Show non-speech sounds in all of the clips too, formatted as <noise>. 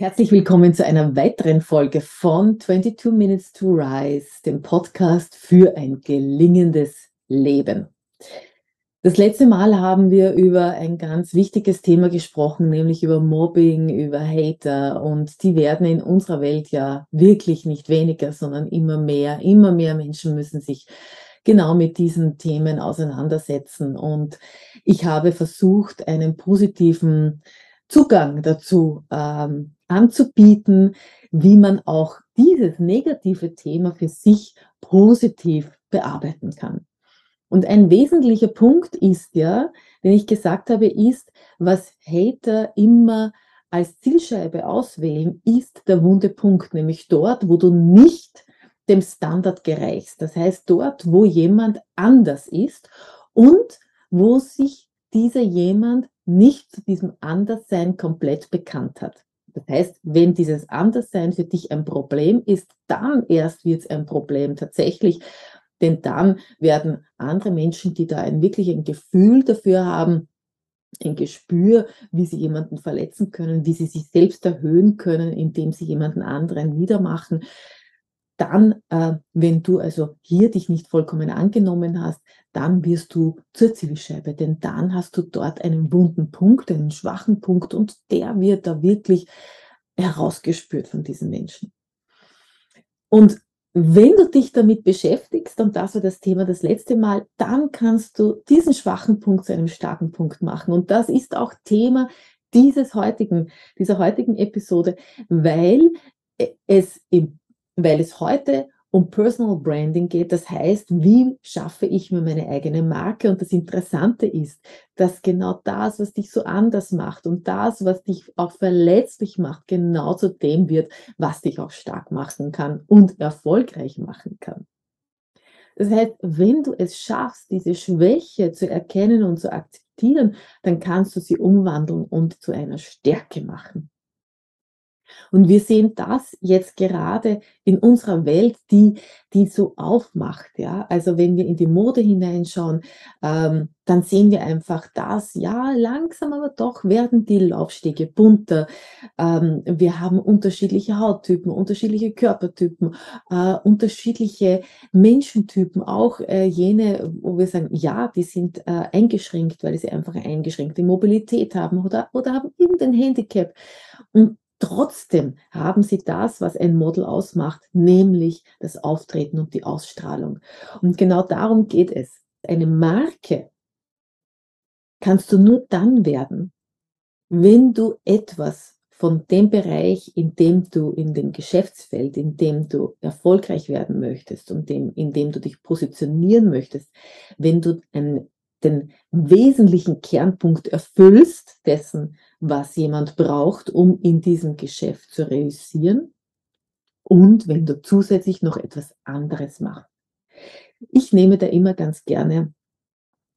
Herzlich willkommen zu einer weiteren Folge von 22 Minutes to Rise, dem Podcast für ein gelingendes Leben. Das letzte Mal haben wir über ein ganz wichtiges Thema gesprochen, nämlich über Mobbing, über Hater und die werden in unserer Welt ja wirklich nicht weniger, sondern immer mehr. Immer mehr Menschen müssen sich genau mit diesen Themen auseinandersetzen und ich habe versucht, einen positiven Zugang dazu ähm, anzubieten, wie man auch dieses negative Thema für sich positiv bearbeiten kann. Und ein wesentlicher Punkt ist ja, den ich gesagt habe, ist, was Hater immer als Zielscheibe auswählen, ist der wunde Punkt, nämlich dort, wo du nicht dem Standard gereichst. Das heißt, dort, wo jemand anders ist und wo sich dieser jemand nicht zu diesem Anderssein komplett bekannt hat. Das heißt, wenn dieses Anderssein für dich ein Problem ist, dann erst wird es ein Problem tatsächlich. Denn dann werden andere Menschen, die da ein wirklich ein Gefühl dafür haben, ein Gespür, wie sie jemanden verletzen können, wie sie sich selbst erhöhen können, indem sie jemanden anderen niedermachen, dann, äh, wenn du also hier dich nicht vollkommen angenommen hast, dann wirst du zur Zielscheibe, denn dann hast du dort einen wunden Punkt, einen schwachen Punkt und der wird da wirklich herausgespürt von diesen Menschen. Und wenn du dich damit beschäftigst, und das war das Thema das letzte Mal, dann kannst du diesen schwachen Punkt zu einem starken Punkt machen. Und das ist auch Thema dieses heutigen, dieser heutigen Episode, weil es, weil es heute um Personal Branding geht. Das heißt, wie schaffe ich mir meine eigene Marke? Und das Interessante ist, dass genau das, was dich so anders macht und das, was dich auch verletzlich macht, genau zu dem wird, was dich auch stark machen kann und erfolgreich machen kann. Das heißt, wenn du es schaffst, diese Schwäche zu erkennen und zu akzeptieren, dann kannst du sie umwandeln und zu einer Stärke machen. Und wir sehen das jetzt gerade in unserer Welt, die, die so aufmacht. Ja? Also wenn wir in die Mode hineinschauen, ähm, dann sehen wir einfach das, ja, langsam aber doch werden die Laufstege bunter. Ähm, wir haben unterschiedliche Hauttypen, unterschiedliche Körpertypen, äh, unterschiedliche Menschentypen, auch äh, jene, wo wir sagen, ja, die sind äh, eingeschränkt, weil sie einfach eingeschränkte Mobilität haben oder, oder haben irgendein Handicap. Und Trotzdem haben sie das, was ein Model ausmacht, nämlich das Auftreten und die Ausstrahlung. Und genau darum geht es. Eine Marke kannst du nur dann werden, wenn du etwas von dem Bereich, in dem du in dem Geschäftsfeld, in dem du erfolgreich werden möchtest und dem, in dem du dich positionieren möchtest, wenn du ein, den wesentlichen Kernpunkt erfüllst dessen, was jemand braucht, um in diesem Geschäft zu realisieren und wenn du zusätzlich noch etwas anderes machst. Ich nehme da immer ganz gerne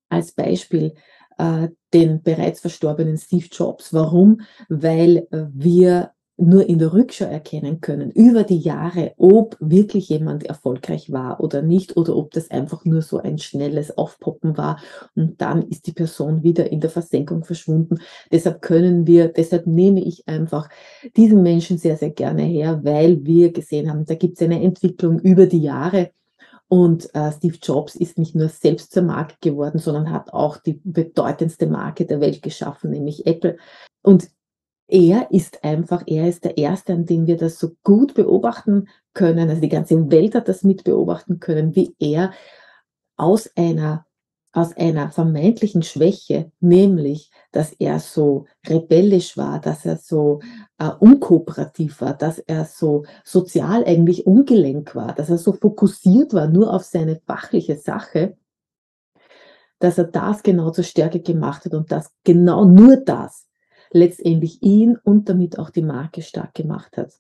als Beispiel äh, den bereits verstorbenen Steve Jobs. Warum? Weil wir nur in der Rückschau erkennen können, über die Jahre, ob wirklich jemand erfolgreich war oder nicht, oder ob das einfach nur so ein schnelles Aufpoppen war und dann ist die Person wieder in der Versenkung verschwunden. Deshalb können wir, deshalb nehme ich einfach diesen Menschen sehr, sehr gerne her, weil wir gesehen haben, da gibt es eine Entwicklung über die Jahre. Und äh, Steve Jobs ist nicht nur selbst zur Marke geworden, sondern hat auch die bedeutendste Marke der Welt geschaffen, nämlich Apple. Und er ist einfach, er ist der Erste, an dem wir das so gut beobachten können. Also die ganze Welt hat das mit beobachten können, wie er aus einer, aus einer vermeintlichen Schwäche, nämlich, dass er so rebellisch war, dass er so äh, unkooperativ war, dass er so sozial eigentlich ungelenk war, dass er so fokussiert war nur auf seine fachliche Sache, dass er das genau zur Stärke gemacht hat und das genau nur das letztendlich ihn und damit auch die Marke stark gemacht hat.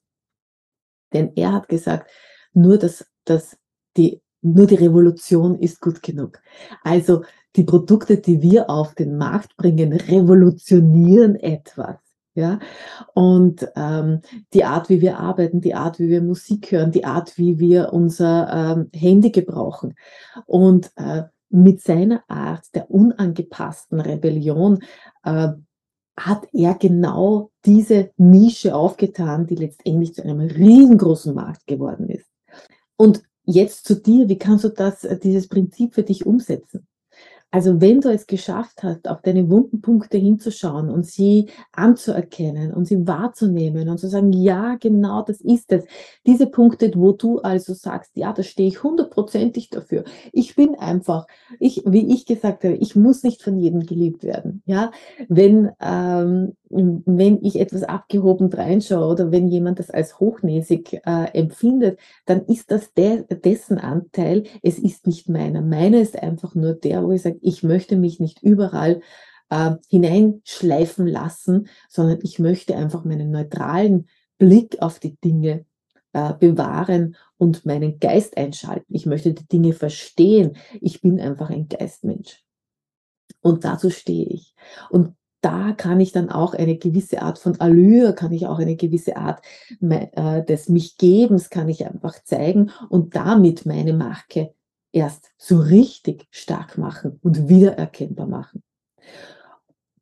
Denn er hat gesagt, nur das, das, die, nur die Revolution ist gut genug. Also die Produkte, die wir auf den Markt bringen, revolutionieren etwas. Ja, und ähm, die Art, wie wir arbeiten, die Art, wie wir Musik hören, die Art, wie wir unser ähm, Handy gebrauchen. Und äh, mit seiner Art der unangepassten Rebellion äh, hat er genau diese Nische aufgetan, die letztendlich zu einem riesengroßen Markt geworden ist. Und jetzt zu dir, wie kannst du das, äh, dieses Prinzip für dich umsetzen? Also wenn du es geschafft hast, auf deine wunden Punkte hinzuschauen und sie anzuerkennen und sie wahrzunehmen und zu sagen, ja, genau, das ist es. Diese Punkte, wo du also sagst, ja, da stehe ich hundertprozentig dafür. Ich bin einfach, ich, wie ich gesagt habe, ich muss nicht von jedem geliebt werden. Ja, wenn, ähm, wenn ich etwas abgehoben reinschaue oder wenn jemand das als hochnäsig äh, empfindet, dann ist das de dessen Anteil. Es ist nicht meiner. Meiner ist einfach nur der, wo ich sage, ich möchte mich nicht überall äh, hineinschleifen lassen, sondern ich möchte einfach meinen neutralen Blick auf die Dinge äh, bewahren und meinen Geist einschalten. Ich möchte die Dinge verstehen. Ich bin einfach ein Geistmensch. Und dazu stehe ich. Und da kann ich dann auch eine gewisse Art von Allure, kann ich auch eine gewisse Art äh, des Mich-Gebens kann ich einfach zeigen und damit meine Marke erst so richtig stark machen und wiedererkennbar machen.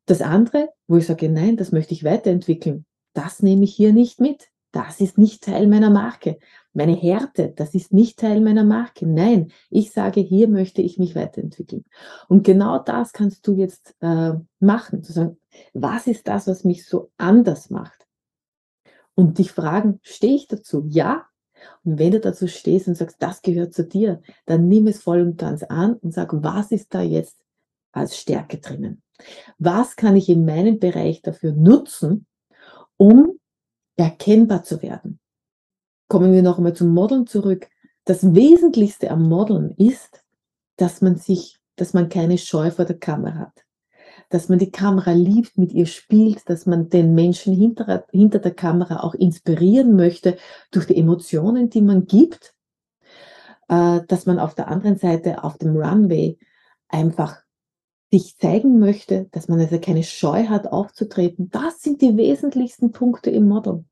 Das andere, wo ich sage, nein, das möchte ich weiterentwickeln, das nehme ich hier nicht mit. Das ist nicht Teil meiner Marke. Meine Härte, das ist nicht Teil meiner Marke. Nein, ich sage, hier möchte ich mich weiterentwickeln. Und genau das kannst du jetzt äh, machen, zu sagen, was ist das, was mich so anders macht? Und dich fragen, stehe ich dazu? Ja, und wenn du dazu stehst und sagst, das gehört zu dir, dann nimm es voll und ganz an und sag, was ist da jetzt als Stärke drinnen? Was kann ich in meinem Bereich dafür nutzen, um erkennbar zu werden? Kommen wir noch einmal zum Modeln zurück. Das Wesentlichste am Modeln ist, dass man sich, dass man keine Scheu vor der Kamera hat dass man die Kamera liebt, mit ihr spielt, dass man den Menschen hinter, hinter der Kamera auch inspirieren möchte durch die Emotionen, die man gibt, äh, dass man auf der anderen Seite auf dem Runway einfach sich zeigen möchte, dass man also keine Scheu hat, aufzutreten. Das sind die wesentlichsten Punkte im Model.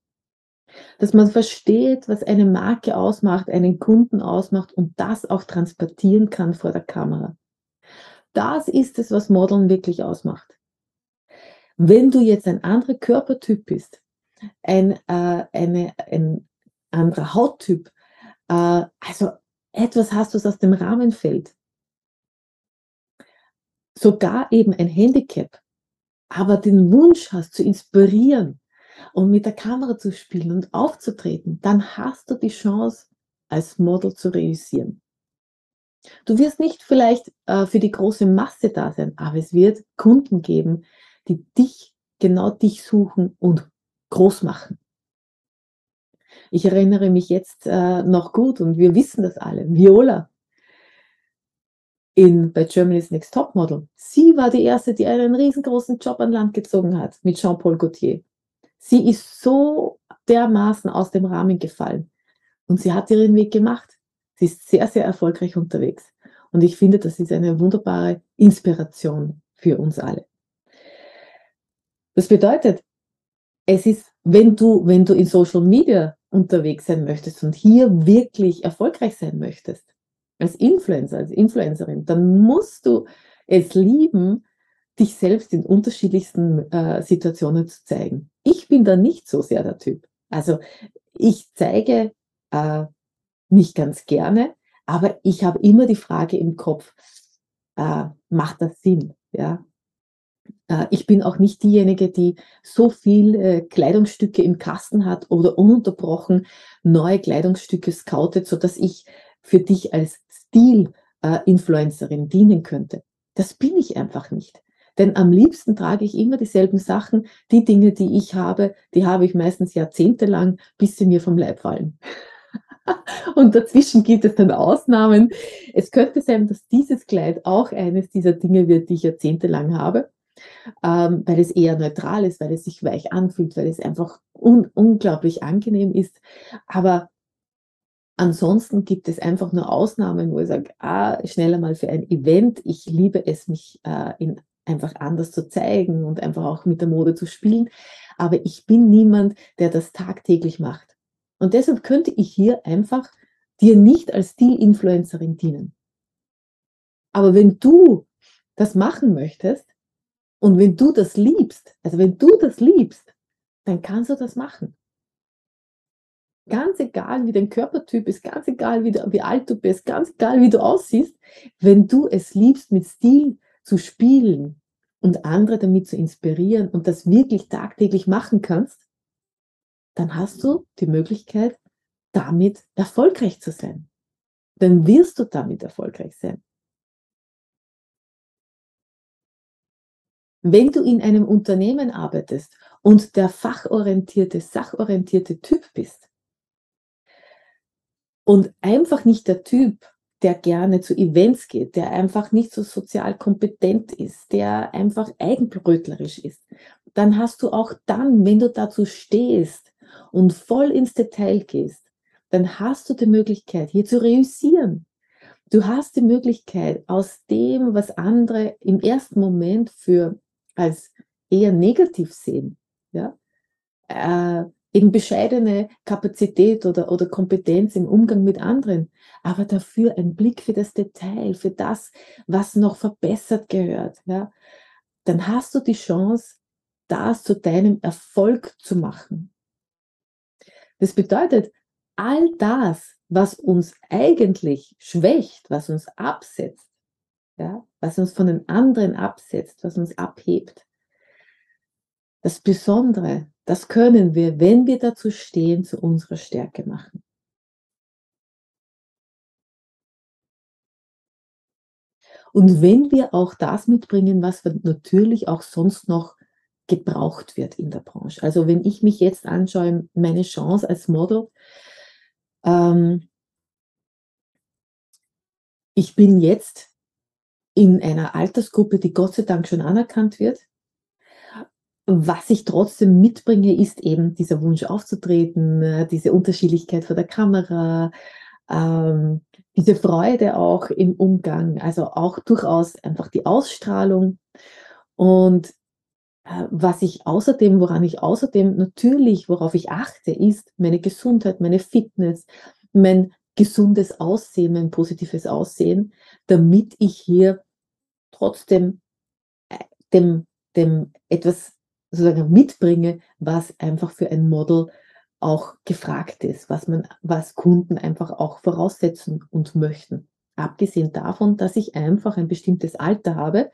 Dass man versteht, was eine Marke ausmacht, einen Kunden ausmacht und das auch transportieren kann vor der Kamera. Das ist es, was Modeln wirklich ausmacht. Wenn du jetzt ein anderer Körpertyp bist, ein, äh, eine, ein anderer Hauttyp, äh, also etwas hast, was aus dem Rahmen fällt, sogar eben ein Handicap, aber den Wunsch hast zu inspirieren und mit der Kamera zu spielen und aufzutreten, dann hast du die Chance, als Model zu realisieren. Du wirst nicht vielleicht äh, für die große Masse da sein, aber es wird Kunden geben, die dich, genau dich suchen und groß machen. Ich erinnere mich jetzt äh, noch gut und wir wissen das alle. Viola in, bei Germany's Next Top Model. Sie war die erste, die einen riesengroßen Job an Land gezogen hat mit Jean-Paul Gaultier. Sie ist so dermaßen aus dem Rahmen gefallen und sie hat ihren Weg gemacht. Sie ist sehr, sehr erfolgreich unterwegs. Und ich finde, das ist eine wunderbare Inspiration für uns alle. Das bedeutet, es ist, wenn du, wenn du in Social Media unterwegs sein möchtest und hier wirklich erfolgreich sein möchtest, als Influencer, als Influencerin, dann musst du es lieben, dich selbst in unterschiedlichsten äh, Situationen zu zeigen. Ich bin da nicht so sehr der Typ. Also ich zeige äh, nicht ganz gerne, aber ich habe immer die Frage im Kopf, äh, macht das Sinn? Ja? Äh, ich bin auch nicht diejenige, die so viel äh, Kleidungsstücke im Kasten hat oder ununterbrochen neue Kleidungsstücke scoutet, sodass ich für dich als Stil-Influencerin äh, dienen könnte. Das bin ich einfach nicht. Denn am liebsten trage ich immer dieselben Sachen. Die Dinge, die ich habe, die habe ich meistens jahrzehntelang, bis sie mir vom Leib fallen. <laughs> Und dazwischen gibt es dann Ausnahmen. Es könnte sein, dass dieses Kleid auch eines dieser Dinge wird, die ich jahrzehntelang habe, ähm, weil es eher neutral ist, weil es sich weich anfühlt, weil es einfach un unglaublich angenehm ist. Aber ansonsten gibt es einfach nur Ausnahmen, wo ich sage, ah, schneller mal für ein Event. Ich liebe es, mich äh, in einfach anders zu zeigen und einfach auch mit der Mode zu spielen. Aber ich bin niemand, der das tagtäglich macht. Und deshalb könnte ich hier einfach dir nicht als Stil-Influencerin, dienen. Aber wenn du das machen möchtest, Und wenn du das liebst, also wenn du das liebst, dann kannst du das machen. Ganz egal, wie dein Körpertyp ist, ganz egal, wie, du, wie alt du bist, ganz egal, wie du aussiehst, wenn du es liebst, mit Stil zu spielen und andere damit zu inspirieren und das wirklich tagtäglich machen kannst, dann hast du die Möglichkeit, damit erfolgreich zu sein. Dann wirst du damit erfolgreich sein. Wenn du in einem Unternehmen arbeitest und der fachorientierte, sachorientierte Typ bist und einfach nicht der Typ, der gerne zu Events geht, der einfach nicht so sozial kompetent ist, der einfach eigenbrötlerisch ist, dann hast du auch dann, wenn du dazu stehst und voll ins Detail gehst, dann hast du die Möglichkeit, hier zu reüssieren. Du hast die Möglichkeit, aus dem, was andere im ersten Moment für als eher negativ sehen, ja, äh, eben bescheidene Kapazität oder, oder Kompetenz im Umgang mit anderen, aber dafür ein Blick für das Detail, für das, was noch verbessert gehört, ja, dann hast du die Chance, das zu deinem Erfolg zu machen. Das bedeutet, all das, was uns eigentlich schwächt, was uns absetzt, ja, was uns von den anderen absetzt, was uns abhebt, das Besondere, das können wir, wenn wir dazu stehen, zu unserer Stärke machen. Und wenn wir auch das mitbringen, was natürlich auch sonst noch gebraucht wird in der Branche. Also wenn ich mich jetzt anschaue, meine Chance als Model, ähm, ich bin jetzt in einer Altersgruppe, die Gott sei Dank schon anerkannt wird. Was ich trotzdem mitbringe, ist eben dieser Wunsch aufzutreten, äh, diese Unterschiedlichkeit vor der Kamera, ähm, diese Freude auch im Umgang, also auch durchaus einfach die Ausstrahlung. Und äh, was ich außerdem, woran ich außerdem natürlich, worauf ich achte, ist meine Gesundheit, meine Fitness, mein gesundes Aussehen, mein positives Aussehen, damit ich hier trotzdem äh, dem, dem etwas sozusagen mitbringe, was einfach für ein Model auch gefragt ist, was man, was Kunden einfach auch voraussetzen und möchten. Abgesehen davon, dass ich einfach ein bestimmtes Alter habe,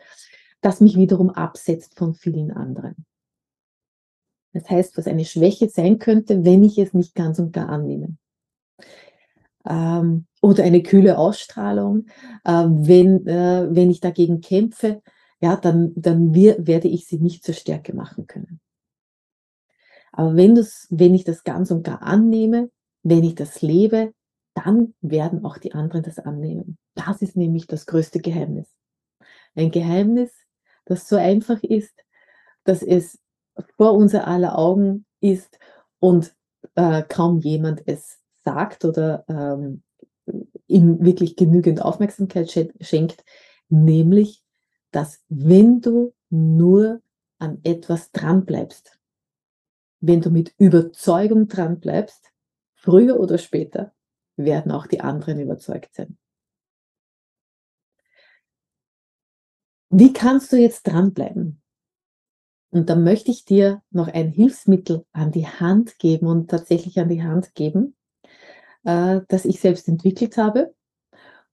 das mich wiederum absetzt von vielen anderen. Das heißt, was eine Schwäche sein könnte, wenn ich es nicht ganz und gar annehme. Ähm, oder eine kühle Ausstrahlung, äh, wenn, äh, wenn ich dagegen kämpfe, ja, dann, dann wir, werde ich sie nicht zur Stärke machen können. Aber wenn, das, wenn ich das ganz und gar annehme, wenn ich das lebe, dann werden auch die anderen das annehmen. Das ist nämlich das größte Geheimnis. Ein Geheimnis, das so einfach ist, dass es vor unser aller Augen ist und äh, kaum jemand es sagt oder ähm, ihm wirklich genügend Aufmerksamkeit schenkt, nämlich, dass wenn du nur an etwas dranbleibst, wenn du mit Überzeugung dranbleibst, früher oder später werden auch die anderen überzeugt sein. Wie kannst du jetzt dranbleiben? Und da möchte ich dir noch ein Hilfsmittel an die Hand geben und tatsächlich an die Hand geben, äh, das ich selbst entwickelt habe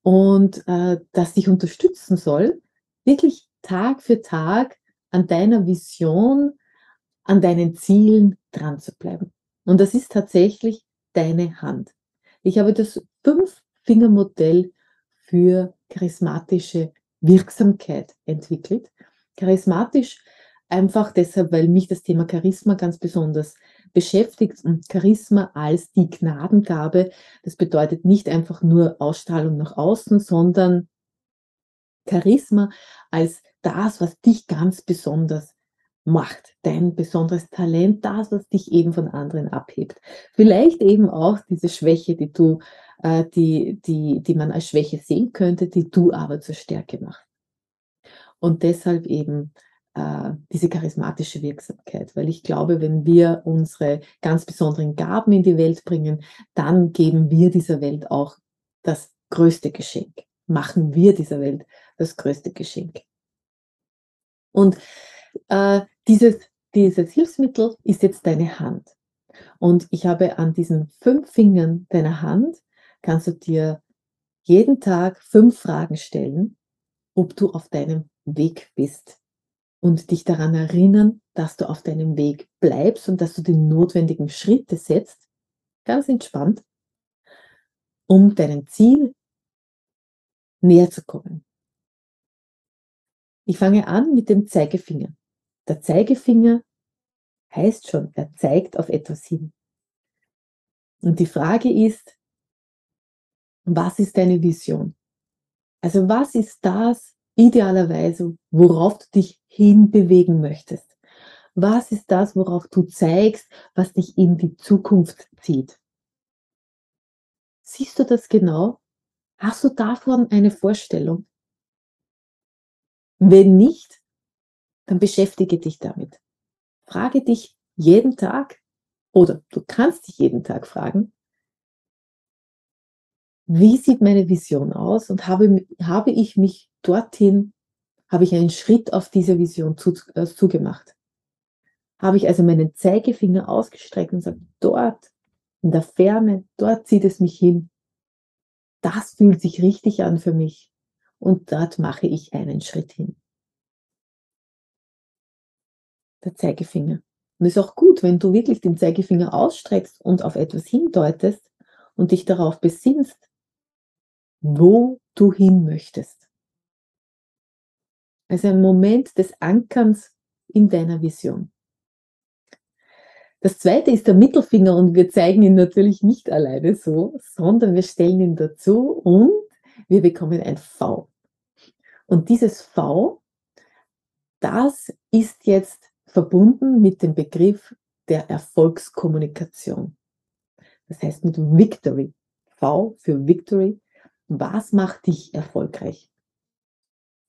und äh, das dich unterstützen soll, wirklich Tag für Tag an deiner Vision, an deinen Zielen dran zu bleiben. Und das ist tatsächlich deine Hand. Ich habe das Fünf-Finger-Modell für charismatische Wirksamkeit entwickelt. Charismatisch einfach deshalb, weil mich das Thema Charisma ganz besonders beschäftigt und Charisma als die Gnadengabe, das bedeutet nicht einfach nur Ausstrahlung nach außen, sondern Charisma als das, was dich ganz besonders macht, dein besonderes Talent, das, was dich eben von anderen abhebt. Vielleicht eben auch diese Schwäche, die du äh, die, die, die man als Schwäche sehen könnte, die du aber zur Stärke machst. Und deshalb eben äh, diese charismatische Wirksamkeit, weil ich glaube, wenn wir unsere ganz besonderen Gaben in die Welt bringen, dann geben wir dieser Welt auch das größte Geschenk, machen wir dieser Welt das größte Geschenk. Und äh, dieses, dieses Hilfsmittel ist jetzt deine Hand. Und ich habe an diesen fünf Fingern deiner Hand, kannst du dir jeden Tag fünf Fragen stellen, ob du auf deinem Weg bist und dich daran erinnern, dass du auf deinem Weg bleibst und dass du die notwendigen Schritte setzt, ganz entspannt, um deinem Ziel näher zu kommen. Ich fange an mit dem Zeigefinger. Der Zeigefinger heißt schon, er zeigt auf etwas hin. Und die Frage ist, was ist deine Vision? Also was ist das idealerweise, worauf du dich hinbewegen möchtest? Was ist das, worauf du zeigst, was dich in die Zukunft zieht? Siehst du das genau? Hast du davon eine Vorstellung? Wenn nicht, dann beschäftige dich damit. Frage dich jeden Tag oder du kannst dich jeden Tag fragen, wie sieht meine Vision aus und habe, habe ich mich dorthin, habe ich einen Schritt auf diese Vision zu, äh, zugemacht. Habe ich also meinen Zeigefinger ausgestreckt und sage, dort, in der Ferne, dort zieht es mich hin. Das fühlt sich richtig an für mich und dort mache ich einen Schritt hin. Der Zeigefinger. Und es ist auch gut, wenn du wirklich den Zeigefinger ausstreckst und auf etwas hindeutest und dich darauf besinnst, wo du hin möchtest. Also ein Moment des Ankerns in deiner Vision. Das zweite ist der Mittelfinger und wir zeigen ihn natürlich nicht alleine so, sondern wir stellen ihn dazu und wir bekommen ein V. Und dieses V, das ist jetzt verbunden mit dem Begriff der Erfolgskommunikation. Das heißt mit Victory. V für Victory. Was macht dich erfolgreich?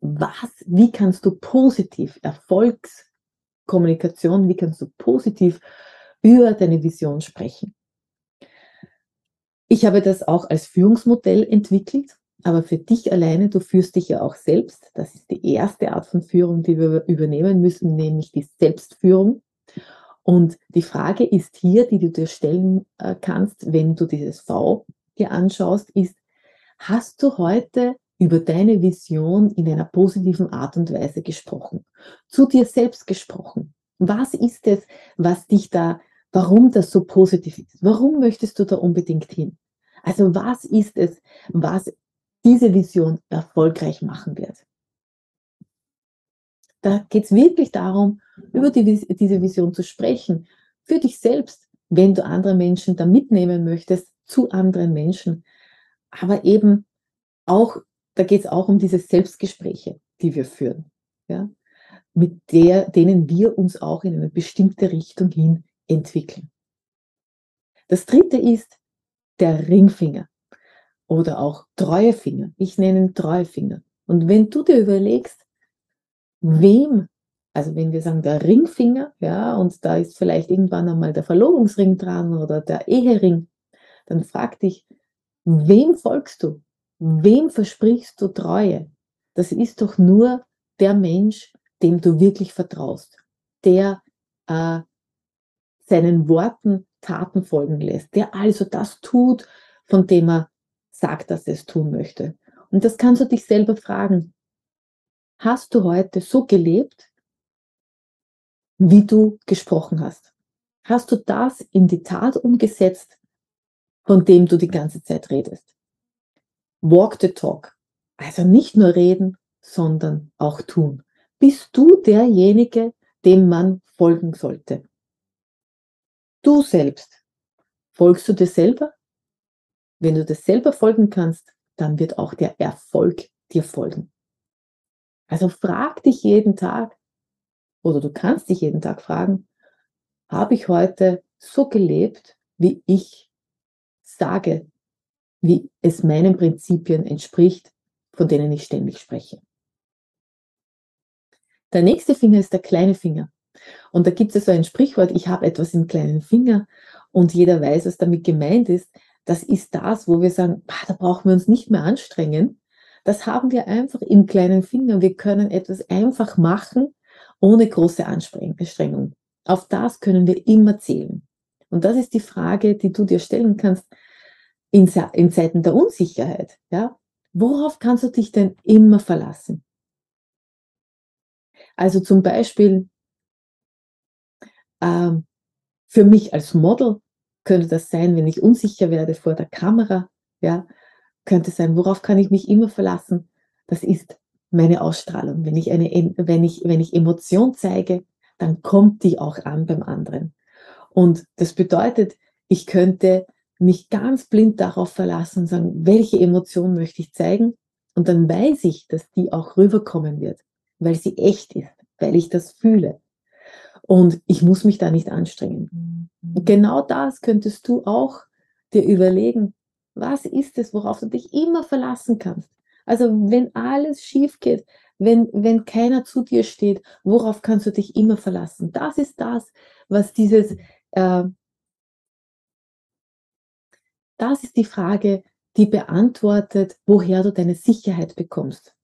Was, wie kannst du positiv Erfolgskommunikation, wie kannst du positiv über deine Vision sprechen? Ich habe das auch als Führungsmodell entwickelt aber für dich alleine, du führst dich ja auch selbst. Das ist die erste Art von Führung, die wir übernehmen müssen, nämlich die Selbstführung. Und die Frage ist hier, die du dir stellen äh, kannst, wenn du dieses V dir anschaust, ist, hast du heute über deine Vision in einer positiven Art und Weise gesprochen? Zu dir selbst gesprochen? Was ist es, was dich da, warum das so positiv ist? Warum möchtest du da unbedingt hin? Also was ist es, was diese Vision erfolgreich machen wird. Da geht es wirklich darum, über die, diese Vision zu sprechen, für dich selbst, wenn du andere Menschen da mitnehmen möchtest, zu anderen Menschen. Aber eben auch, da geht es auch um diese Selbstgespräche, die wir führen, ja, mit der, denen wir uns auch in eine bestimmte Richtung hin entwickeln. Das dritte ist der Ringfinger oder auch Treuefinger. Ich nenne ihn Treuefinger. Und wenn du dir überlegst, wem, also wenn wir sagen der Ringfinger, ja, und da ist vielleicht irgendwann einmal der Verlobungsring dran oder der Ehering, dann frag dich, wem folgst du? Wem versprichst du Treue? Das ist doch nur der Mensch, dem du wirklich vertraust, der äh, seinen Worten Taten folgen lässt, der also das tut, von dem er sagt, dass er es tun möchte. Und das kannst du dich selber fragen. Hast du heute so gelebt, wie du gesprochen hast? Hast du das in die Tat umgesetzt, von dem du die ganze Zeit redest? Walk the talk. Also nicht nur reden, sondern auch tun. Bist du derjenige, dem man folgen sollte? Du selbst. Folgst du dir selber wenn du das selber folgen kannst, dann wird auch der Erfolg dir folgen. Also frag dich jeden Tag, oder du kannst dich jeden Tag fragen, habe ich heute so gelebt, wie ich sage, wie es meinen Prinzipien entspricht, von denen ich ständig spreche. Der nächste Finger ist der kleine Finger. Und da gibt es so ein Sprichwort, ich habe etwas im kleinen Finger und jeder weiß, was damit gemeint ist das ist das, wo wir sagen, da brauchen wir uns nicht mehr anstrengen. Das haben wir einfach im kleinen Finger. Wir können etwas einfach machen ohne große Anstrengung. Auf das können wir immer zählen. Und das ist die Frage, die du dir stellen kannst in, in Zeiten der Unsicherheit. Ja? Worauf kannst du dich denn immer verlassen? Also zum Beispiel ähm, für mich als Model könnte das sein, wenn ich unsicher werde vor der Kamera, ja, könnte sein, worauf kann ich mich immer verlassen? Das ist meine Ausstrahlung. Wenn ich eine, wenn ich, wenn ich Emotion zeige, dann kommt die auch an beim anderen. Und das bedeutet, ich könnte mich ganz blind darauf verlassen und sagen, welche Emotion möchte ich zeigen? Und dann weiß ich, dass die auch rüberkommen wird, weil sie echt ist, weil ich das fühle. Und ich muss mich da nicht anstrengen. Und genau das könntest du auch dir überlegen. Was ist es, worauf du dich immer verlassen kannst? Also wenn alles schief geht, wenn, wenn keiner zu dir steht, worauf kannst du dich immer verlassen? Das ist das, was dieses, äh, das ist die Frage, die beantwortet, woher du deine Sicherheit bekommst.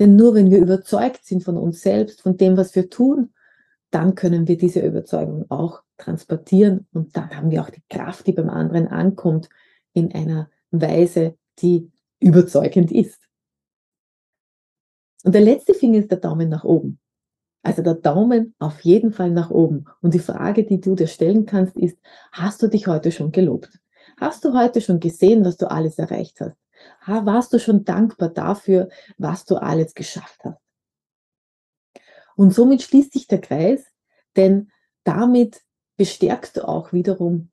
Denn nur wenn wir überzeugt sind von uns selbst, von dem, was wir tun, dann können wir diese Überzeugung auch transportieren und dann haben wir auch die Kraft, die beim anderen ankommt, in einer Weise, die überzeugend ist. Und der letzte Finger ist der Daumen nach oben. Also der Daumen auf jeden Fall nach oben. Und die Frage, die du dir stellen kannst, ist, hast du dich heute schon gelobt? Hast du heute schon gesehen, was du alles erreicht hast? Warst du schon dankbar dafür, was du alles geschafft hast? Und somit schließt sich der Kreis, denn damit bestärkst du auch wiederum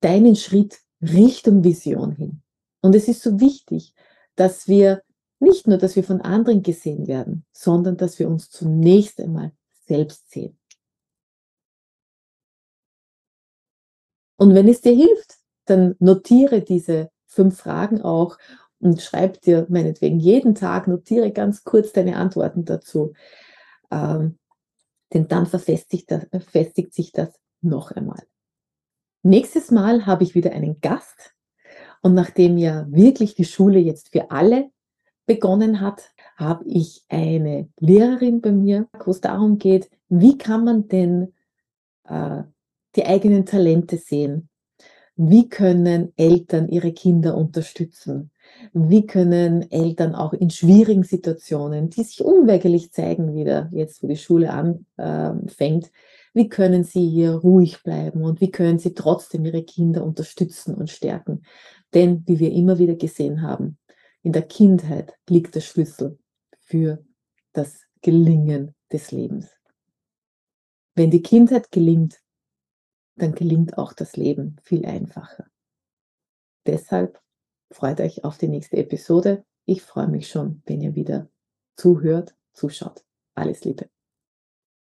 deinen Schritt Richtung Vision hin. Und es ist so wichtig, dass wir nicht nur, dass wir von anderen gesehen werden, sondern dass wir uns zunächst einmal selbst sehen. Und wenn es dir hilft, dann notiere diese fünf Fragen auch und schreib dir meinetwegen jeden Tag, notiere ganz kurz deine Antworten dazu. Ähm, denn dann verfestigt, das, festigt sich das noch einmal. Nächstes Mal habe ich wieder einen Gast. Und nachdem ja wirklich die Schule jetzt für alle begonnen hat, habe ich eine Lehrerin bei mir, wo es darum geht, wie kann man denn äh, die eigenen Talente sehen? Wie können Eltern ihre Kinder unterstützen? Wie können Eltern auch in schwierigen Situationen, die sich unweigerlich zeigen, wieder jetzt, wo die Schule anfängt, ähm, wie können sie hier ruhig bleiben und wie können sie trotzdem ihre Kinder unterstützen und stärken? Denn, wie wir immer wieder gesehen haben, in der Kindheit liegt der Schlüssel für das Gelingen des Lebens. Wenn die Kindheit gelingt, dann gelingt auch das Leben viel einfacher. Deshalb freut euch auf die nächste Episode. Ich freue mich schon, wenn ihr wieder zuhört, zuschaut. Alles Liebe.